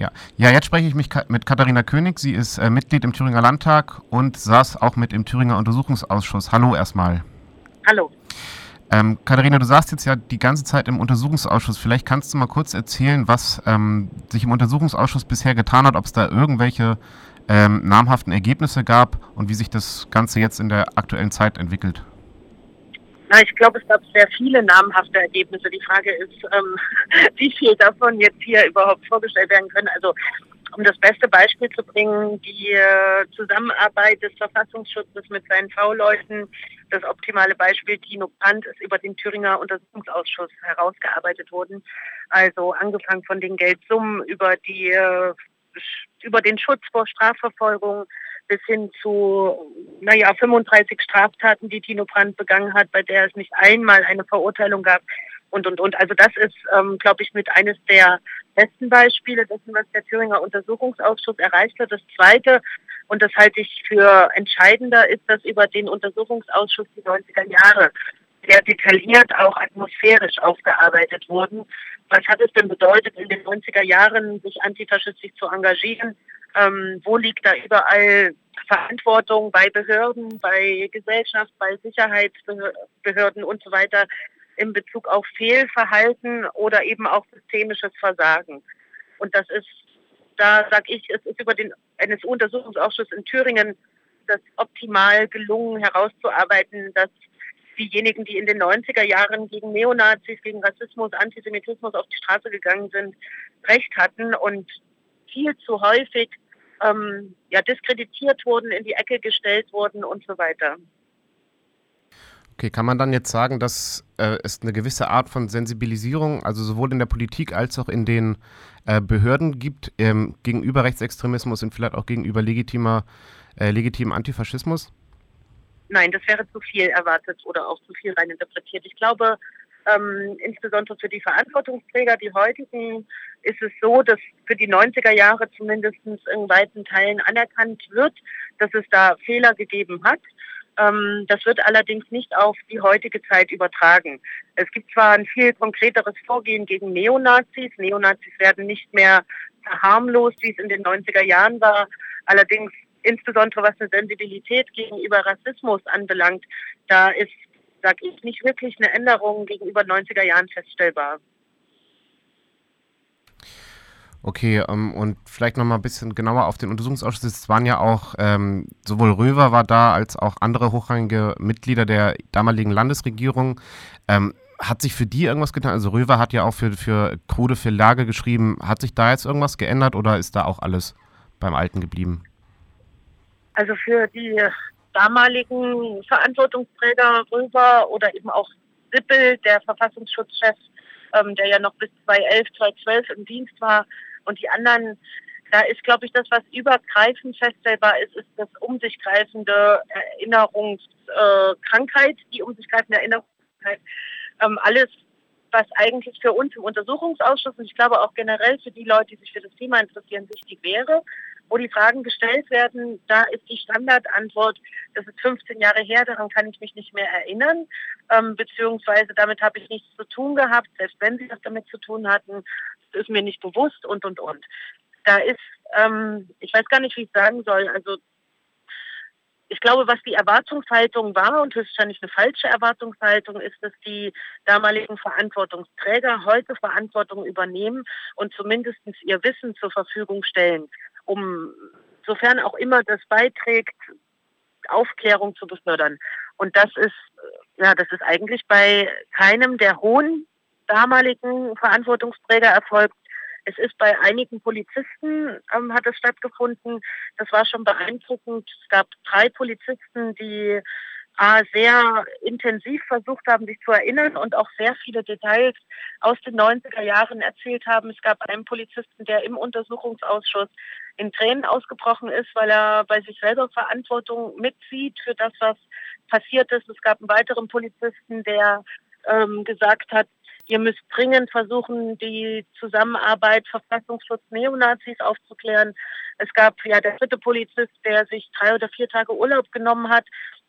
Ja. ja, jetzt spreche ich mich mit Katharina König. Sie ist äh, Mitglied im Thüringer Landtag und saß auch mit im Thüringer Untersuchungsausschuss. Hallo erstmal. Hallo. Ähm, Katharina, du saßt jetzt ja die ganze Zeit im Untersuchungsausschuss. Vielleicht kannst du mal kurz erzählen, was ähm, sich im Untersuchungsausschuss bisher getan hat, ob es da irgendwelche ähm, namhaften Ergebnisse gab und wie sich das Ganze jetzt in der aktuellen Zeit entwickelt. Na, ich glaube, es gab sehr viele namhafte Ergebnisse. Die Frage ist, ähm, wie viel davon jetzt hier überhaupt vorgestellt werden können. Also um das beste Beispiel zu bringen, die äh, Zusammenarbeit des Verfassungsschutzes mit seinen V-Leuten, das optimale Beispiel Tino Brandt ist über den Thüringer Untersuchungsausschuss herausgearbeitet worden. Also angefangen von den Geldsummen über die äh, über den Schutz vor Strafverfolgung bis hin zu, naja, 35 Straftaten, die Tino Brandt begangen hat, bei der es nicht einmal eine Verurteilung gab und, und, und. Also das ist, ähm, glaube ich, mit eines der besten Beispiele dessen, was der Thüringer Untersuchungsausschuss erreicht hat. Das Zweite, und das halte ich für entscheidender, ist, dass über den Untersuchungsausschuss die 90er Jahre sehr detailliert, auch atmosphärisch aufgearbeitet wurden. Was hat es denn bedeutet, in den 90er Jahren sich antifaschistisch zu engagieren? Ähm, wo liegt da überall Verantwortung bei Behörden, bei Gesellschaft, bei Sicherheitsbehörden und so weiter? in Bezug auf Fehlverhalten oder eben auch systemisches Versagen. Und das ist, da sage ich, es ist über den NSU-Untersuchungsausschuss in Thüringen das optimal gelungen herauszuarbeiten, dass diejenigen, die in den 90er Jahren gegen Neonazis, gegen Rassismus, Antisemitismus auf die Straße gegangen sind, recht hatten und viel zu häufig ähm, ja, diskreditiert wurden, in die Ecke gestellt wurden und so weiter. Okay, kann man dann jetzt sagen, dass äh, es eine gewisse Art von Sensibilisierung, also sowohl in der Politik als auch in den äh, Behörden gibt, ähm, gegenüber Rechtsextremismus und vielleicht auch gegenüber legitimer, äh, legitimem Antifaschismus? Nein, das wäre zu viel erwartet oder auch zu viel reininterpretiert. Ich glaube, ähm, insbesondere für die Verantwortungsträger, die heutigen, ist es so, dass für die 90er Jahre zumindest in weiten Teilen anerkannt wird, dass es da Fehler gegeben hat. Ähm, das wird allerdings nicht auf die heutige Zeit übertragen. Es gibt zwar ein viel konkreteres Vorgehen gegen Neonazis. Neonazis werden nicht mehr verharmlost, wie es in den 90er Jahren war. Allerdings insbesondere was eine Sensibilität gegenüber Rassismus anbelangt, da ist, sag ich, nicht wirklich eine Änderung gegenüber 90er Jahren feststellbar. Okay, ähm, und vielleicht noch mal ein bisschen genauer auf den Untersuchungsausschuss. Es waren ja auch, ähm, sowohl Röver war da, als auch andere hochrangige Mitglieder der damaligen Landesregierung. Ähm, hat sich für die irgendwas getan? Also Röver hat ja auch für, für Krude für Lage geschrieben. Hat sich da jetzt irgendwas geändert oder ist da auch alles beim Alten geblieben? Also für die damaligen Verantwortungsträger Röver oder eben auch Sippel, der Verfassungsschutzchef, ähm, der ja noch bis 2011, 2012 im Dienst war, und die anderen, da ist, glaube ich, das, was übergreifend feststellbar ist, ist das um sich greifende Erinnerungskrankheit, äh, die um sich greifende Erinnerungskrankheit. Ähm, alles, was eigentlich für uns im Untersuchungsausschuss und ich glaube auch generell für die Leute, die sich für das Thema interessieren, wichtig wäre, wo die Fragen gestellt werden, da ist die Standardantwort, das ist 15 Jahre her, daran kann ich mich nicht mehr erinnern, ähm, beziehungsweise damit habe ich nichts zu tun gehabt, selbst wenn sie das damit zu tun hatten, ist mir nicht bewusst und, und, und. Da ist, ähm, ich weiß gar nicht, wie ich sagen soll, also ich glaube, was die Erwartungshaltung war und höchstwahrscheinlich eine falsche Erwartungshaltung ist, dass die damaligen Verantwortungsträger heute Verantwortung übernehmen und zumindest ihr Wissen zur Verfügung stellen, um sofern auch immer das beiträgt, Aufklärung zu befördern. Und das ist, ja, das ist eigentlich bei keinem der hohen damaligen Verantwortungsträger erfolgt. Es ist bei einigen Polizisten ähm, hat es stattgefunden. Das war schon beeindruckend. Es gab drei Polizisten, die äh, sehr intensiv versucht haben, sich zu erinnern und auch sehr viele Details aus den 90er Jahren erzählt haben. Es gab einen Polizisten, der im Untersuchungsausschuss in Tränen ausgebrochen ist, weil er bei sich selber Verantwortung mitzieht für das, was passiert ist. Es gab einen weiteren Polizisten, der ähm, gesagt hat, Ihr müsst dringend versuchen, die Zusammenarbeit Verfassungsschutz Neonazis aufzuklären. Es gab ja der dritte Polizist, der sich drei oder vier Tage Urlaub genommen hat,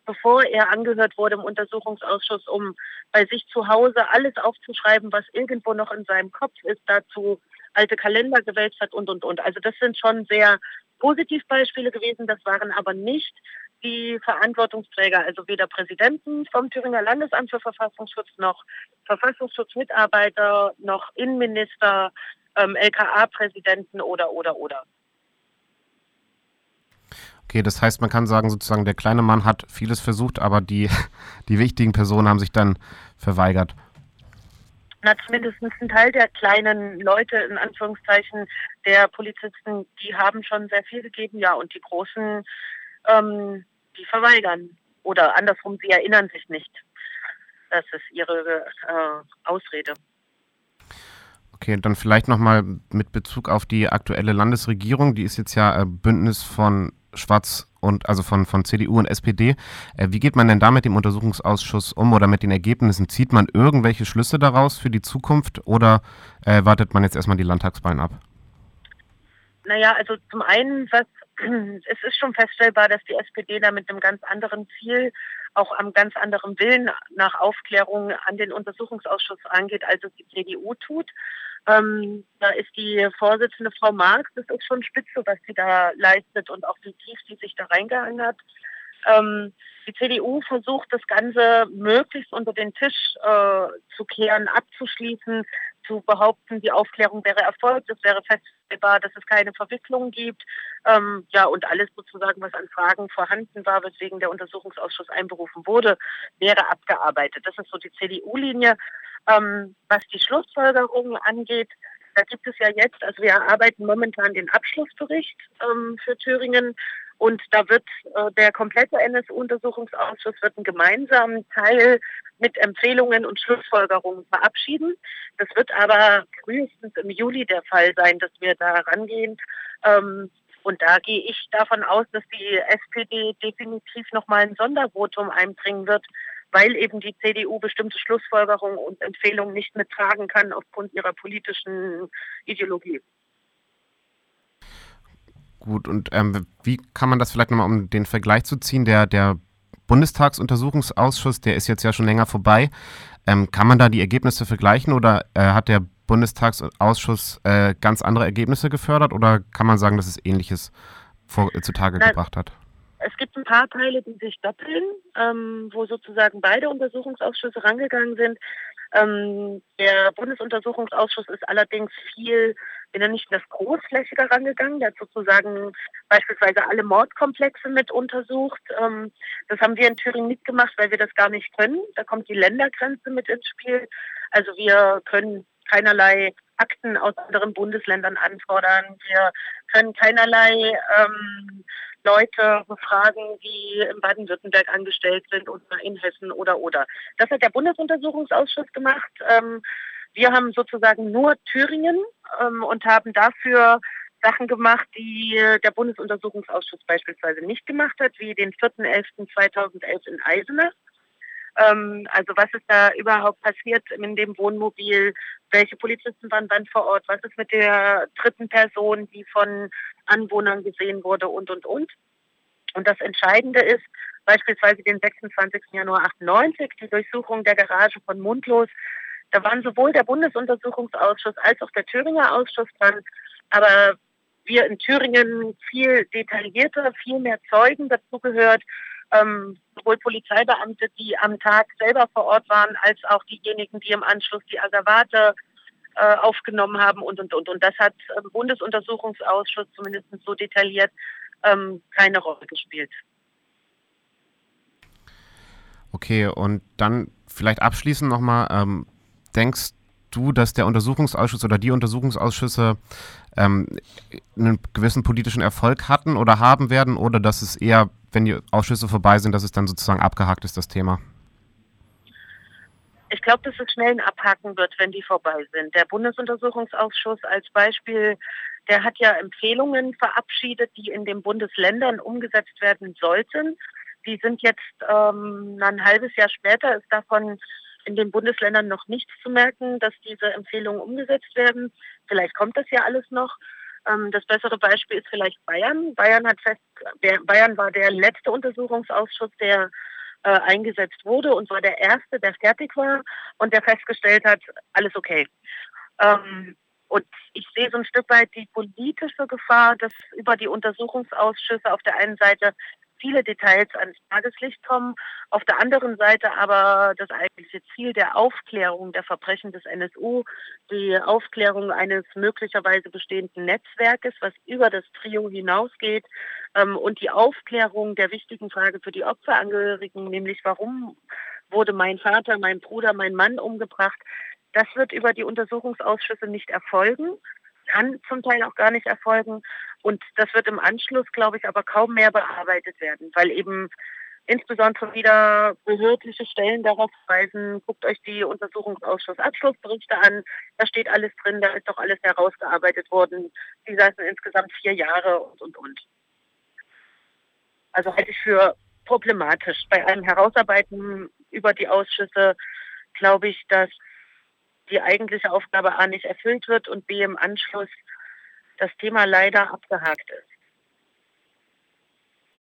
bevor er angehört wurde im Untersuchungsausschuss, um bei sich zu Hause alles aufzuschreiben, was irgendwo noch in seinem Kopf ist, dazu alte Kalender gewälzt hat und, und, und. Also das sind schon sehr Positivbeispiele gewesen. Das waren aber nicht die Verantwortungsträger, also weder Präsidenten vom Thüringer Landesamt für Verfassungsschutz noch Verfassungsschutzmitarbeiter noch Innenminister, ähm, LKA-Präsidenten oder, oder, oder. Okay, das heißt, man kann sagen, sozusagen, der kleine Mann hat vieles versucht, aber die, die wichtigen Personen haben sich dann verweigert. Na, zumindest ein Teil der kleinen Leute, in Anführungszeichen, der Polizisten, die haben schon sehr viel gegeben, ja, und die Großen, ähm, die verweigern. Oder andersrum, sie erinnern sich nicht. Das ist ihre äh, Ausrede. Okay, dann vielleicht nochmal mit Bezug auf die aktuelle Landesregierung. Die ist jetzt ja äh, Bündnis von Schwarz und also von, von CDU und SPD. Äh, wie geht man denn da mit dem Untersuchungsausschuss um oder mit den Ergebnissen? Zieht man irgendwelche Schlüsse daraus für die Zukunft oder äh, wartet man jetzt erstmal die Landtagswahlen ab? Naja, also zum einen, was es ist schon feststellbar, dass die SPD da mit einem ganz anderen Ziel, auch am ganz anderen Willen nach Aufklärung an den Untersuchungsausschuss angeht, als es die CDU tut. Ähm, da ist die Vorsitzende Frau Marx, das ist schon spitze, was sie da leistet und auch wie tief sie sich da reingehangen hat. Ähm, die CDU versucht, das Ganze möglichst unter den Tisch äh, zu kehren, abzuschließen, zu behaupten, die Aufklärung wäre erfolgt, es wäre feststellbar, dass es keine Verwicklung gibt. Ähm, ja, und alles sozusagen, was an Fragen vorhanden war, weswegen der Untersuchungsausschuss einberufen wurde, wäre abgearbeitet. Das ist so die CDU-Linie. Ähm, was die Schlussfolgerungen angeht, da gibt es ja jetzt, also wir erarbeiten momentan den Abschlussbericht ähm, für Thüringen und da wird äh, der komplette NSU-Untersuchungsausschuss wird einen gemeinsamen Teil mit Empfehlungen und Schlussfolgerungen verabschieden. Das wird aber frühestens im Juli der Fall sein, dass wir da rangehen. Ähm, und da gehe ich davon aus, dass die SPD definitiv nochmal ein Sondervotum einbringen wird, weil eben die CDU bestimmte Schlussfolgerungen und Empfehlungen nicht mittragen kann aufgrund ihrer politischen Ideologie. Gut, und ähm, wie kann man das vielleicht nochmal, um den Vergleich zu ziehen, der, der Bundestagsuntersuchungsausschuss, der ist jetzt ja schon länger vorbei. Ähm, kann man da die Ergebnisse vergleichen oder äh, hat der Bundestagsausschuss äh, ganz andere Ergebnisse gefördert oder kann man sagen, dass es Ähnliches vor, äh, zutage Nein. gebracht hat? Es gibt ein paar Teile, die sich doppeln, ähm, wo sozusagen beide Untersuchungsausschüsse rangegangen sind. Ähm, der Bundesuntersuchungsausschuss ist allerdings viel, wenn er nicht das großflächiger rangegangen. Der hat sozusagen beispielsweise alle Mordkomplexe mit untersucht. Ähm, das haben wir in Thüringen nicht gemacht, weil wir das gar nicht können. Da kommt die Ländergrenze mit ins Spiel. Also wir können keinerlei Akten aus anderen Bundesländern anfordern. Wir können keinerlei ähm, Leute befragen, die in Baden-Württemberg angestellt sind oder in Hessen oder oder. Das hat der Bundesuntersuchungsausschuss gemacht. Ähm, wir haben sozusagen nur Thüringen ähm, und haben dafür Sachen gemacht, die der Bundesuntersuchungsausschuss beispielsweise nicht gemacht hat, wie den 4.11.2011 in Eisenach. Ähm, also was ist da überhaupt passiert in dem Wohnmobil? Welche Polizisten waren dann vor Ort? Was ist mit der dritten Person, die von Anwohnern gesehen wurde und, und, und? Und das Entscheidende ist beispielsweise den 26. Januar 98, die Durchsuchung der Garage von Mundlos. Da waren sowohl der Bundesuntersuchungsausschuss als auch der Thüringer Ausschuss dran. Aber wir in Thüringen viel detaillierter, viel mehr Zeugen dazugehört ähm, sowohl Polizeibeamte, die am Tag selber vor Ort waren, als auch diejenigen, die im Anschluss die Asservate äh, aufgenommen haben und, und, und. Und das hat im Bundesuntersuchungsausschuss zumindest so detailliert ähm, keine Rolle gespielt. Okay, und dann vielleicht abschließend nochmal, ähm, denkst du, dass der Untersuchungsausschuss oder die Untersuchungsausschüsse ähm, einen gewissen politischen Erfolg hatten oder haben werden oder dass es eher, wenn die Ausschüsse vorbei sind, dass es dann sozusagen abgehakt ist, das Thema? Ich glaube, dass es schnell ein Abhaken wird, wenn die vorbei sind. Der Bundesuntersuchungsausschuss als Beispiel, der hat ja Empfehlungen verabschiedet, die in den Bundesländern umgesetzt werden sollten. Die sind jetzt ähm, ein halbes Jahr später, ist davon in den Bundesländern noch nichts zu merken, dass diese Empfehlungen umgesetzt werden. Vielleicht kommt das ja alles noch. Ähm, das bessere Beispiel ist vielleicht Bayern. Bayern hat fest, Bayern war der letzte Untersuchungsausschuss, der äh, eingesetzt wurde und war der erste, der fertig war und der festgestellt hat, alles okay. Ähm, Und ich sehe so ein Stück weit die politische Gefahr, dass über die Untersuchungsausschüsse auf der einen Seite viele Details ans Tageslicht kommen, auf der anderen Seite aber das eigentliche Ziel der Aufklärung der Verbrechen des NSU, die Aufklärung eines möglicherweise bestehenden Netzwerkes, was über das Trio hinausgeht, ähm, und die Aufklärung der wichtigen Frage für die Opferangehörigen, nämlich warum wurde mein Vater, mein Bruder, mein Mann umgebracht, das wird über die Untersuchungsausschüsse nicht erfolgen kann zum Teil auch gar nicht erfolgen. Und das wird im Anschluss, glaube ich, aber kaum mehr bearbeitet werden, weil eben insbesondere wieder behördliche Stellen darauf weisen, guckt euch die Untersuchungsausschussabschlussberichte an, da steht alles drin, da ist doch alles herausgearbeitet worden. Die saßen insgesamt vier Jahre und, und, und. Also halte ich für problematisch. Bei einem Herausarbeiten über die Ausschüsse glaube ich, dass die eigentliche Aufgabe A nicht erfüllt wird und B im Anschluss das Thema leider abgehakt ist.